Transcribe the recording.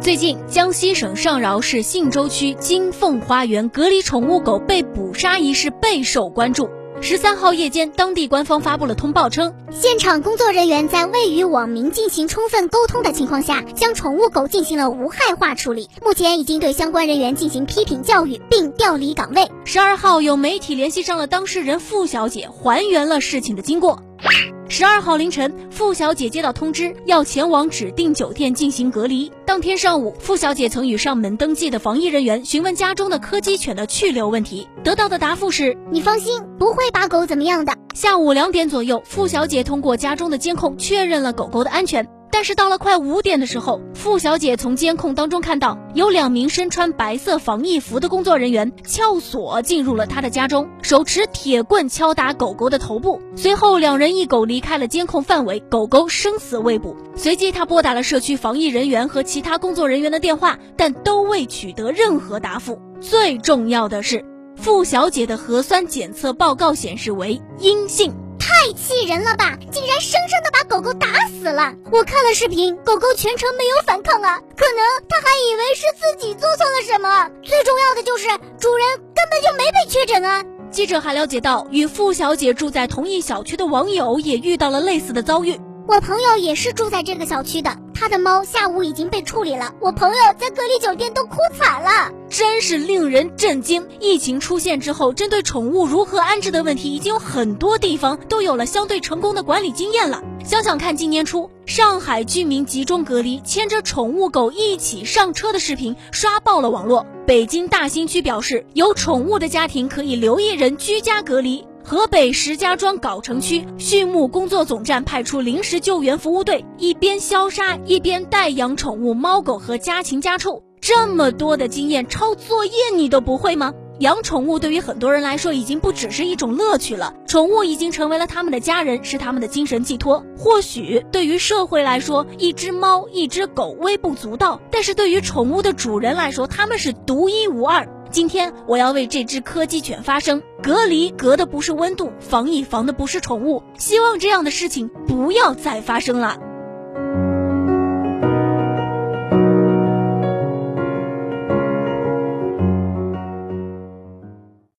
最近，江西省上饶市信州区金凤花园隔离宠物狗被捕杀一事备受关注。十三号夜间，当地官方发布了通报称，现场工作人员在未与网民进行充分沟通的情况下，将宠物狗进行了无害化处理。目前已经对相关人员进行批评教育，并调离岗位。十二号，有媒体联系上了当事人付小姐，还原了事情的经过。十二号凌晨，付小姐接到通知，要前往指定酒店进行隔离。当天上午，付小姐曾与上门登记的防疫人员询问家中的柯基犬的去留问题，得到的答复是：你放心，不会把狗怎么样的。下午两点左右，付小姐通过家中的监控确认了狗狗的安全。但是到了快五点的时候，付小姐从监控当中看到有两名身穿白色防疫服的工作人员撬锁进入了她的家中，手持铁棍敲打狗狗的头部。随后，两人一狗离开了监控范围，狗狗生死未卜。随即，她拨打了社区防疫人员和其他工作人员的电话，但都未取得任何答复。最重要的是，付小姐的核酸检测报告显示为阴性。太气人了吧！竟然生生的把狗狗打死了。我看了视频，狗狗全程没有反抗啊，可能它还以为是自己做错了什么。最重要的就是主人根本就没被确诊啊。记者还了解到，与付小姐住在同一小区的网友也遇到了类似的遭遇。我朋友也是住在这个小区的，他的猫下午已经被处理了。我朋友在隔离酒店都哭惨了，真是令人震惊。疫情出现之后，针对宠物如何安置的问题，已经有很多地方都有了相对成功的管理经验了。想想看，今年初上海居民集中隔离，牵着宠物狗一起上车的视频刷爆了网络。北京大兴区表示，有宠物的家庭可以留一人居家隔离。河北石家庄藁城区畜牧工作总站派出临时救援服务队，一边消杀一边带养宠物猫狗和家禽家畜。这么多的经验，抄作业你都不会吗？养宠物对于很多人来说已经不只是一种乐趣了，宠物已经成为了他们的家人，是他们的精神寄托。或许对于社会来说，一只猫、一只狗微不足道，但是对于宠物的主人来说，他们是独一无二。今天我要为这只柯基犬发声，隔离隔的不是温度，防疫防的不是宠物，希望这样的事情不要再发生了。